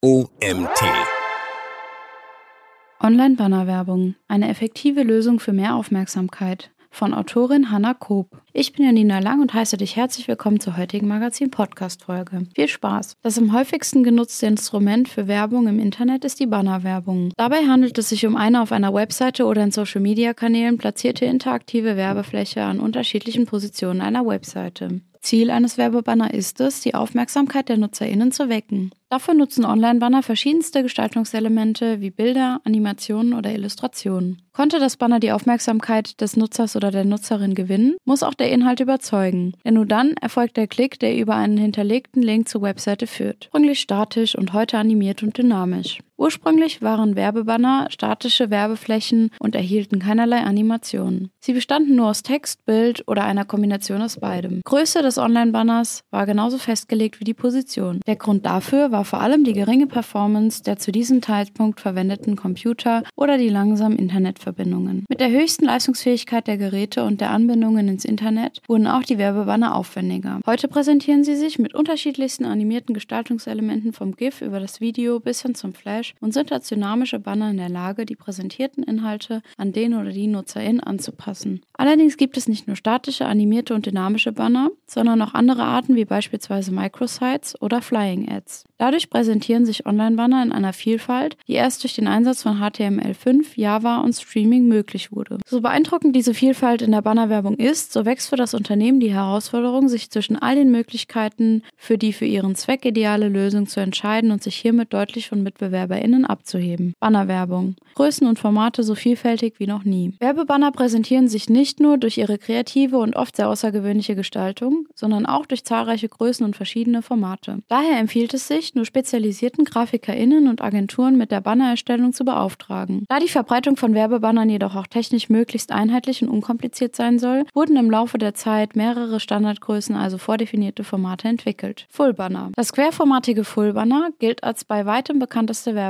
OMT. Online-Bannerwerbung. Eine effektive Lösung für mehr Aufmerksamkeit. Von Autorin Hanna Koop. Ich bin Janina Lang und heiße dich herzlich willkommen zur heutigen Magazin-Podcast-Folge. Viel Spaß! Das am häufigsten genutzte Instrument für Werbung im Internet ist die Bannerwerbung. Dabei handelt es sich um eine auf einer Webseite oder in Social-Media-Kanälen platzierte interaktive Werbefläche an unterschiedlichen Positionen einer Webseite. Ziel eines Werbebanner ist es, die Aufmerksamkeit der NutzerInnen zu wecken. Dafür nutzen Online-Banner verschiedenste Gestaltungselemente wie Bilder, Animationen oder Illustrationen. Konnte das Banner die Aufmerksamkeit des Nutzers oder der Nutzerin gewinnen, muss auch der Inhalt überzeugen. Denn nur dann erfolgt der Klick, der über einen hinterlegten Link zur Webseite führt. Ursprünglich statisch und heute animiert und dynamisch. Ursprünglich waren Werbebanner statische Werbeflächen und erhielten keinerlei Animationen. Sie bestanden nur aus Text, Bild oder einer Kombination aus beidem. Größe des Online-Banners war genauso festgelegt wie die Position. Der Grund dafür war vor allem die geringe Performance der zu diesem Zeitpunkt verwendeten Computer oder die langsamen Internetverbindungen. Mit der höchsten Leistungsfähigkeit der Geräte und der Anbindungen ins Internet wurden auch die Werbebanner aufwendiger. Heute präsentieren sie sich mit unterschiedlichsten animierten Gestaltungselementen vom GIF über das Video bis hin zum Flash Flash und sind als dynamische Banner in der Lage, die präsentierten Inhalte an den oder die NutzerInnen anzupassen. Allerdings gibt es nicht nur statische, animierte und dynamische Banner, sondern auch andere Arten wie beispielsweise Microsites oder Flying Ads. Dadurch präsentieren sich Online-Banner in einer Vielfalt, die erst durch den Einsatz von HTML5, Java und Streaming möglich wurde. So beeindruckend diese Vielfalt in der Bannerwerbung ist, so wächst für das Unternehmen die Herausforderung, sich zwischen all den Möglichkeiten für die für ihren Zweck ideale Lösung zu entscheiden und sich hiermit deutlich von MitbewerberInnen abzuheben. Bannerwerbung. Größen und Formate so vielfältig wie noch nie. Werbebanner präsentieren sich nicht nur durch ihre kreative und oft sehr außergewöhnliche Gestaltung, sondern auch durch zahlreiche Größen und verschiedene Formate. Daher empfiehlt es sich, nur spezialisierten GrafikerInnen und Agenturen mit der Bannererstellung zu beauftragen. Da die Verbreitung von Werbebannern jedoch auch technisch möglichst einheitlich und unkompliziert sein soll, wurden im Laufe der Zeit mehrere Standardgrößen, also vordefinierte Formate entwickelt. Fullbanner. Das querformatige Fullbanner gilt als bei weitem bekannteste Werbebanner.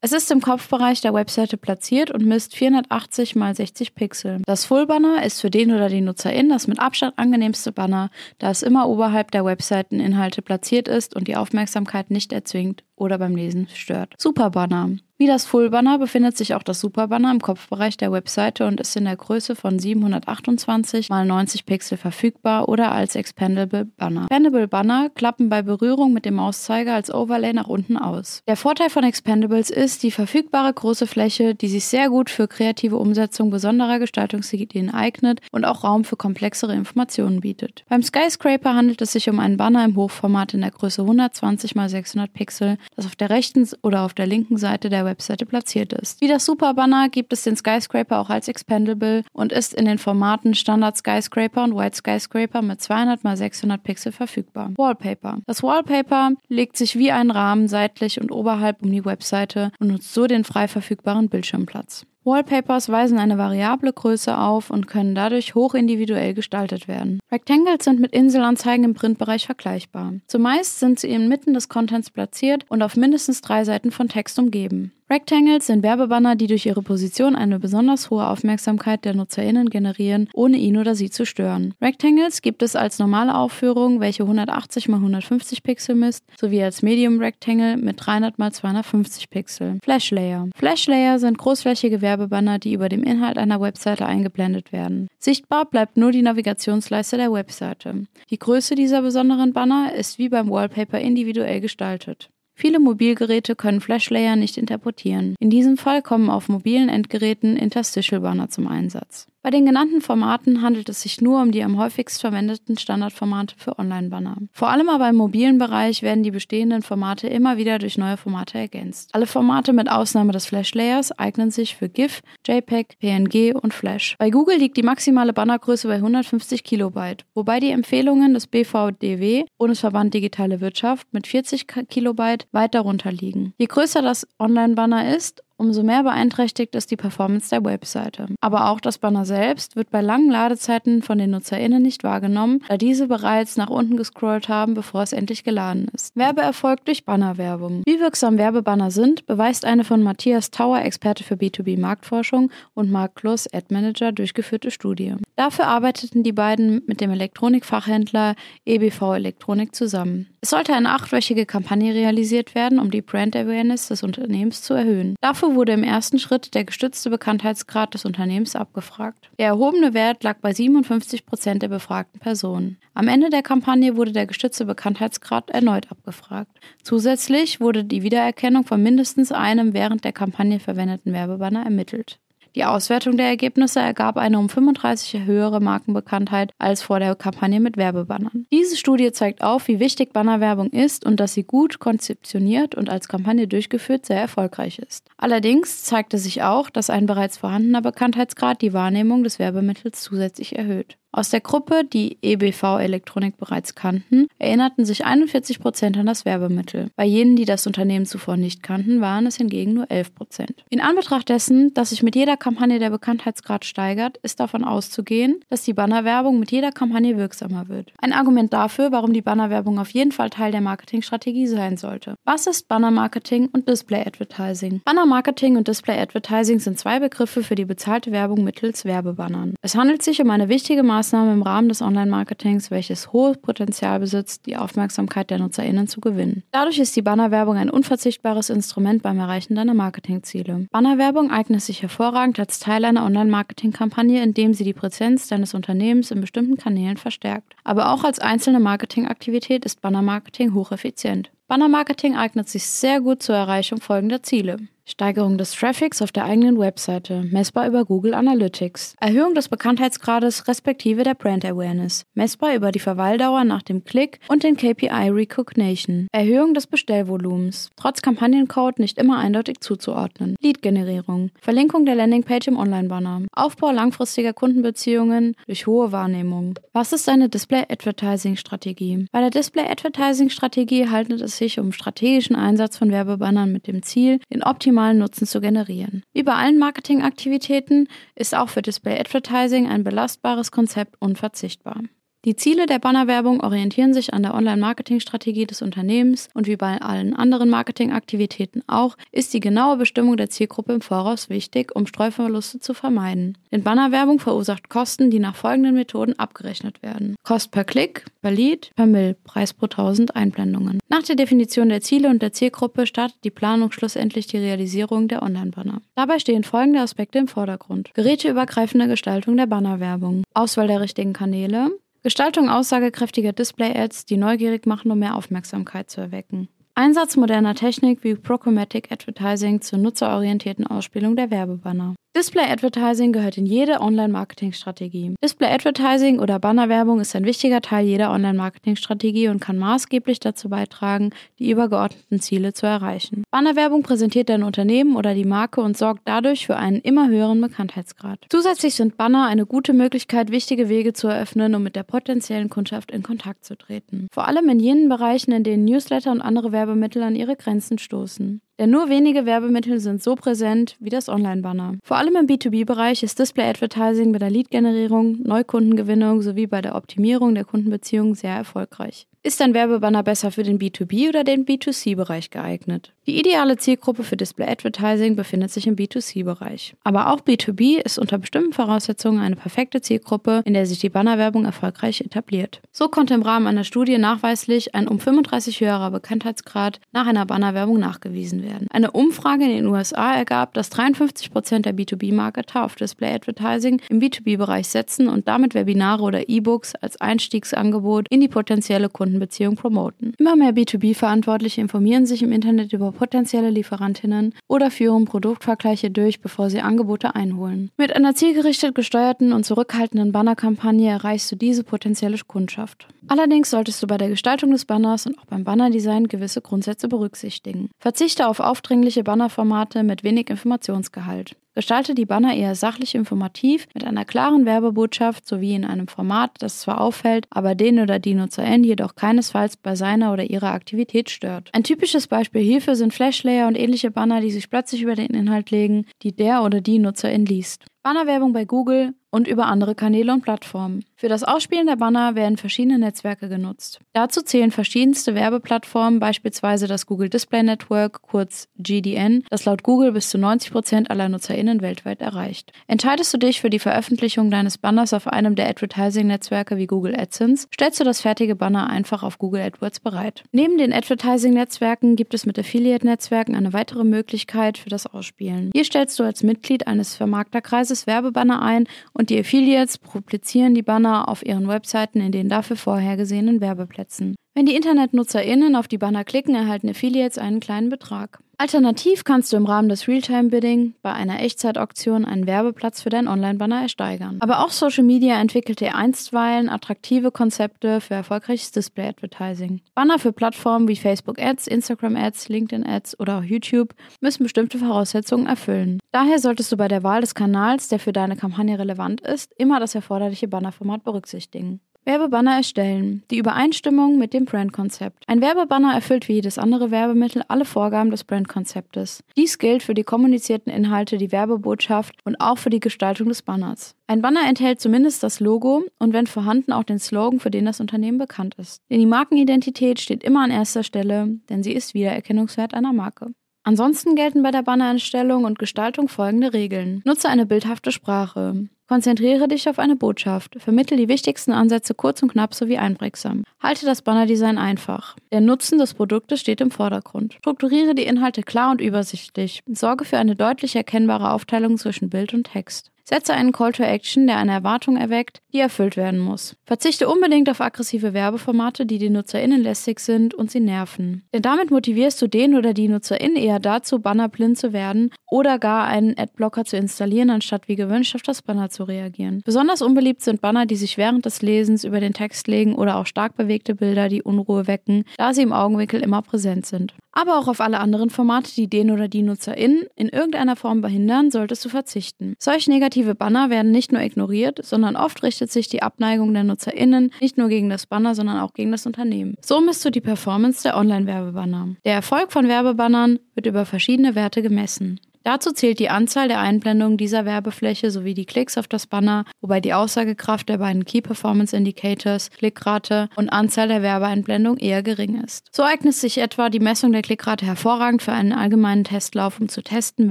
Es ist im Kopfbereich der Webseite platziert und misst 480 x 60 Pixel. Das Fullbanner ist für den oder die Nutzerin das mit Abstand angenehmste Banner, da es immer oberhalb der Webseiteninhalte platziert ist und die Aufmerksamkeit nicht erzwingt oder beim Lesen stört. Superbanner. Wie das Full-Banner befindet sich auch das Super-Banner im Kopfbereich der Webseite und ist in der Größe von 728 x 90 Pixel verfügbar oder als Expandable Banner. Expandable Banner klappen bei Berührung mit dem Mauszeiger als Overlay nach unten aus. Der Vorteil von Expandables ist die verfügbare große Fläche, die sich sehr gut für kreative Umsetzung besonderer Gestaltungsideen eignet und auch Raum für komplexere Informationen bietet. Beim Skyscraper handelt es sich um einen Banner im Hochformat in der Größe 120 x 600 Pixel, das auf der rechten oder auf der linken Seite der Webseite platziert ist. Wie das Superbanner gibt es den Skyscraper auch als Expandable und ist in den Formaten Standard Skyscraper und White Skyscraper mit 200 x 600 Pixel verfügbar. Wallpaper. Das Wallpaper legt sich wie ein Rahmen seitlich und oberhalb um die Webseite und nutzt so den frei verfügbaren Bildschirmplatz. Wallpapers weisen eine variable Größe auf und können dadurch hoch individuell gestaltet werden. Rectangles sind mit Inselanzeigen im Printbereich vergleichbar. Zumeist sind sie inmitten des Contents platziert und auf mindestens drei Seiten von Text umgeben. Rectangles sind Werbebanner, die durch ihre Position eine besonders hohe Aufmerksamkeit der NutzerInnen generieren, ohne ihn oder sie zu stören. Rectangles gibt es als normale Aufführung, welche 180 x 150 Pixel misst, sowie als Medium Rectangle mit 300 x 250 Pixel. Flash Layer. Flash Layer sind großflächige Werbebanner, die über dem Inhalt einer Webseite eingeblendet werden. Sichtbar bleibt nur die Navigationsleiste der Webseite. Die Größe dieser besonderen Banner ist wie beim Wallpaper individuell gestaltet. Viele Mobilgeräte können Flashlayer nicht interpretieren. In diesem Fall kommen auf mobilen Endgeräten Interstitial Banner zum Einsatz. Bei den genannten Formaten handelt es sich nur um die am häufigst verwendeten Standardformate für Online-Banner. Vor allem aber im mobilen Bereich werden die bestehenden Formate immer wieder durch neue Formate ergänzt. Alle Formate mit Ausnahme des Flash-Layers eignen sich für GIF, JPEG, PNG und Flash. Bei Google liegt die maximale Bannergröße bei 150 Kilobyte, wobei die Empfehlungen des BVDW, Bundesverband Digitale Wirtschaft, mit 40 Kilobyte weit darunter liegen. Je größer das Online-Banner ist, Umso mehr beeinträchtigt ist die Performance der Webseite. Aber auch das Banner selbst wird bei langen Ladezeiten von den NutzerInnen nicht wahrgenommen, da diese bereits nach unten gescrollt haben, bevor es endlich geladen ist. Werbeerfolg durch Bannerwerbung. Wie wirksam Werbebanner sind, beweist eine von Matthias Tauer, Experte für B2B Marktforschung, und Mark Kloss, Ad Manager, durchgeführte Studie. Dafür arbeiteten die beiden mit dem Elektronikfachhändler EBV Elektronik zusammen. Es sollte eine achtwöchige Kampagne realisiert werden, um die Brand Awareness des Unternehmens zu erhöhen. Dafür wurde im ersten Schritt der gestützte Bekanntheitsgrad des Unternehmens abgefragt. Der erhobene Wert lag bei 57 Prozent der befragten Personen. Am Ende der Kampagne wurde der gestützte Bekanntheitsgrad erneut abgefragt. Zusätzlich wurde die Wiedererkennung von mindestens einem während der Kampagne verwendeten Werbebanner ermittelt. Die Auswertung der Ergebnisse ergab eine um 35 höhere Markenbekanntheit als vor der Kampagne mit Werbebannern. Diese Studie zeigt auf, wie wichtig Bannerwerbung ist und dass sie gut konzeptioniert und als Kampagne durchgeführt sehr erfolgreich ist. Allerdings zeigte sich auch, dass ein bereits vorhandener Bekanntheitsgrad die Wahrnehmung des Werbemittels zusätzlich erhöht. Aus der Gruppe, die EBV Elektronik bereits kannten, erinnerten sich 41 Prozent an das Werbemittel. Bei jenen, die das Unternehmen zuvor nicht kannten, waren es hingegen nur 11 Prozent. In Anbetracht dessen, dass sich mit jeder Kampagne der Bekanntheitsgrad steigert, ist davon auszugehen, dass die Bannerwerbung mit jeder Kampagne wirksamer wird. Ein Argument dafür, warum die Bannerwerbung auf jeden Fall Teil der Marketingstrategie sein sollte. Was ist Bannermarketing und Display Advertising? Bannermarketing und Display Advertising sind zwei Begriffe für die bezahlte Werbung mittels Werbebannern. Es handelt sich um eine wichtige Maßnahme Maßnahme im Rahmen des Online-Marketings, welches hohes Potenzial besitzt, die Aufmerksamkeit der NutzerInnen zu gewinnen. Dadurch ist die Bannerwerbung ein unverzichtbares Instrument beim Erreichen deiner Marketingziele. Bannerwerbung eignet sich hervorragend als Teil einer Online-Marketing-Kampagne, indem sie die Präsenz deines Unternehmens in bestimmten Kanälen verstärkt. Aber auch als einzelne Marketingaktivität ist Bannermarketing hocheffizient. Bannermarketing eignet sich sehr gut zur Erreichung folgender Ziele. Steigerung des Traffics auf der eigenen Webseite, messbar über Google Analytics. Erhöhung des Bekanntheitsgrades respektive der Brand Awareness, messbar über die Verweildauer nach dem Klick und den KPI Recognition. Erhöhung des Bestellvolumens, trotz Kampagnencode nicht immer eindeutig zuzuordnen. Lead-Generierung, Verlinkung der Landingpage im Online-Banner, Aufbau langfristiger Kundenbeziehungen durch hohe Wahrnehmung. Was ist eine Display-Advertising-Strategie? Bei der Display-Advertising-Strategie handelt es sich um strategischen Einsatz von Werbebannern mit dem Ziel, den optimalen maximalen Nutzen zu generieren. Wie bei allen Marketingaktivitäten ist auch für Display Advertising ein belastbares Konzept unverzichtbar. Die Ziele der Bannerwerbung orientieren sich an der Online-Marketing-Strategie des Unternehmens und wie bei allen anderen Marketingaktivitäten auch, ist die genaue Bestimmung der Zielgruppe im Voraus wichtig, um Streuverluste zu vermeiden. Denn Bannerwerbung verursacht Kosten, die nach folgenden Methoden abgerechnet werden. Kost per Klick, per Lead, per Mill, Preis pro 1000 Einblendungen. Nach der Definition der Ziele und der Zielgruppe startet die Planung schlussendlich die Realisierung der Online-Banner. Dabei stehen folgende Aspekte im Vordergrund. Geräteübergreifende Gestaltung der Bannerwerbung, Auswahl der richtigen Kanäle, Gestaltung aussagekräftiger Display-Ads, die neugierig machen, um mehr Aufmerksamkeit zu erwecken. Einsatz moderner Technik wie Programmatic Advertising zur nutzerorientierten Ausspielung der Werbebanner. Display Advertising gehört in jede Online-Marketing-Strategie. Display Advertising oder Bannerwerbung ist ein wichtiger Teil jeder Online-Marketing-Strategie und kann maßgeblich dazu beitragen, die übergeordneten Ziele zu erreichen. Bannerwerbung präsentiert dein Unternehmen oder die Marke und sorgt dadurch für einen immer höheren Bekanntheitsgrad. Zusätzlich sind Banner eine gute Möglichkeit, wichtige Wege zu eröffnen, um mit der potenziellen Kundschaft in Kontakt zu treten. Vor allem in jenen Bereichen, in denen Newsletter und andere Werbemittel an ihre Grenzen stoßen. Denn nur wenige Werbemittel sind so präsent wie das Online-Banner. Vor allem im B2B-Bereich ist Display-Advertising bei der Lead-Generierung, Neukundengewinnung sowie bei der Optimierung der Kundenbeziehungen sehr erfolgreich. Ist ein Werbebanner besser für den B2B oder den B2C-Bereich geeignet? Die ideale Zielgruppe für Display Advertising befindet sich im B2C-Bereich. Aber auch B2B ist unter bestimmten Voraussetzungen eine perfekte Zielgruppe, in der sich die Bannerwerbung erfolgreich etabliert. So konnte im Rahmen einer Studie nachweislich ein um 35 höherer Bekanntheitsgrad nach einer Bannerwerbung nachgewiesen werden. Eine Umfrage in den USA ergab, dass 53 Prozent der B2B-Marketer auf Display Advertising im B2B-Bereich setzen und damit Webinare oder E-Books als Einstiegsangebot in die potenzielle Kunden Kundenbeziehung promoten. Immer mehr B2B-Verantwortliche informieren sich im Internet über potenzielle Lieferantinnen oder führen Produktvergleiche durch, bevor sie Angebote einholen. Mit einer zielgerichtet gesteuerten und zurückhaltenden Bannerkampagne erreichst du diese potenzielle Kundschaft. Allerdings solltest du bei der Gestaltung des Banners und auch beim Bannerdesign gewisse Grundsätze berücksichtigen. Verzichte auf aufdringliche Bannerformate mit wenig Informationsgehalt. Gestalte die Banner eher sachlich informativ mit einer klaren Werbebotschaft sowie in einem Format, das zwar auffällt, aber den oder die Nutzerin jedoch keinesfalls bei seiner oder ihrer Aktivität stört. Ein typisches Beispiel hierfür sind Flashlayer und ähnliche Banner, die sich plötzlich über den Inhalt legen, die der oder die Nutzerin liest. Bannerwerbung bei Google und über andere Kanäle und Plattformen. Für das Ausspielen der Banner werden verschiedene Netzwerke genutzt. Dazu zählen verschiedenste Werbeplattformen, beispielsweise das Google Display Network, kurz GDN, das laut Google bis zu 90 Prozent aller NutzerInnen weltweit erreicht. Entscheidest du dich für die Veröffentlichung deines Banners auf einem der Advertising-Netzwerke wie Google AdSense, stellst du das fertige Banner einfach auf Google AdWords bereit. Neben den Advertising-Netzwerken gibt es mit Affiliate-Netzwerken eine weitere Möglichkeit für das Ausspielen. Hier stellst du als Mitglied eines Vermarkterkreises Werbebanner ein und und die Affiliates publizieren die Banner auf ihren Webseiten in den dafür vorhergesehenen Werbeplätzen. Wenn die InternetnutzerInnen auf die Banner klicken, erhalten Affiliates einen kleinen Betrag. Alternativ kannst du im Rahmen des Realtime-Bidding bei einer Echtzeit-Auktion einen Werbeplatz für deinen Online-Banner ersteigern. Aber auch Social Media entwickelte einstweilen attraktive Konzepte für erfolgreiches Display-Advertising. Banner für Plattformen wie Facebook Ads, Instagram Ads, LinkedIn Ads oder auch YouTube müssen bestimmte Voraussetzungen erfüllen. Daher solltest du bei der Wahl des Kanals, der für deine Kampagne relevant ist, immer das erforderliche Bannerformat berücksichtigen. Werbebanner erstellen. Die Übereinstimmung mit dem Brandkonzept. Ein Werbebanner erfüllt wie jedes andere Werbemittel alle Vorgaben des Brandkonzeptes. Dies gilt für die kommunizierten Inhalte, die Werbebotschaft und auch für die Gestaltung des Banners. Ein Banner enthält zumindest das Logo und wenn vorhanden auch den Slogan, für den das Unternehmen bekannt ist. Denn die Markenidentität steht immer an erster Stelle, denn sie ist Wiedererkennungswert einer Marke. Ansonsten gelten bei der Bannereinstellung und Gestaltung folgende Regeln. Nutze eine bildhafte Sprache. Konzentriere dich auf eine Botschaft. Vermittle die wichtigsten Ansätze kurz und knapp sowie einprägsam. Halte das Bannerdesign einfach. Der Nutzen des Produktes steht im Vordergrund. Strukturiere die Inhalte klar und übersichtlich. Sorge für eine deutlich erkennbare Aufteilung zwischen Bild und Text. Setze einen Call to Action, der eine Erwartung erweckt, die erfüllt werden muss. Verzichte unbedingt auf aggressive Werbeformate, die den NutzerInnen lästig sind und sie nerven. Denn damit motivierst du den oder die NutzerInnen eher dazu, bannerblind zu werden oder gar einen Adblocker zu installieren, anstatt wie gewünscht auf das Banner zu reagieren. Besonders unbeliebt sind Banner, die sich während des Lesens über den Text legen oder auch stark bewegte Bilder, die Unruhe wecken, da sie im Augenwinkel immer präsent sind. Aber auch auf alle anderen Formate, die den oder die NutzerInnen in irgendeiner Form behindern, solltest du verzichten. Solch negative Banner werden nicht nur ignoriert, sondern oft richtet sich die Abneigung der NutzerInnen nicht nur gegen das Banner, sondern auch gegen das Unternehmen. So misst du die Performance der Online-Werbebanner. Der Erfolg von Werbebannern wird über verschiedene Werte gemessen. Dazu zählt die Anzahl der Einblendungen dieser Werbefläche sowie die Klicks auf das Banner, wobei die Aussagekraft der beiden Key Performance Indicators, Klickrate und Anzahl der Werbeeinblendungen eher gering ist. So eignet sich etwa die Messung der Klickrate hervorragend für einen allgemeinen Testlauf, um zu testen,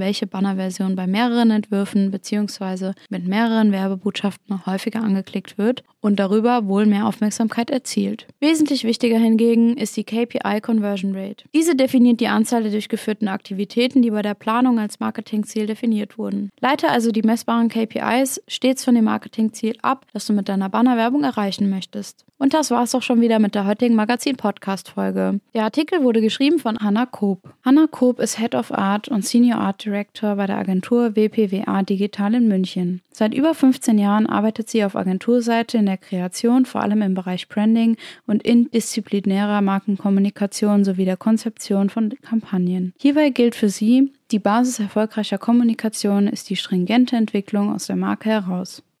welche Bannerversion bei mehreren Entwürfen bzw. mit mehreren Werbebotschaften häufiger angeklickt wird und darüber wohl mehr Aufmerksamkeit erzielt. Wesentlich wichtiger hingegen ist die KPI Conversion Rate. Diese definiert die Anzahl der durchgeführten Aktivitäten, die bei der Planung als Marketingziel definiert wurden. Leite also die messbaren KPIs stets von dem Marketingziel ab, das du mit deiner Bannerwerbung erreichen möchtest. Und das war es auch schon wieder mit der heutigen Magazin-Podcast-Folge. Der Artikel wurde geschrieben von Hannah Koop. Hannah Koop ist Head of Art und Senior Art Director bei der Agentur WPWA Digital in München. Seit über 15 Jahren arbeitet sie auf Agenturseite in der Kreation, vor allem im Bereich Branding und interdisziplinärer Markenkommunikation sowie der Konzeption von Kampagnen. Hierbei gilt für sie, die Basis erfolgreicher Kommunikation ist die stringente Entwicklung aus der Marke heraus.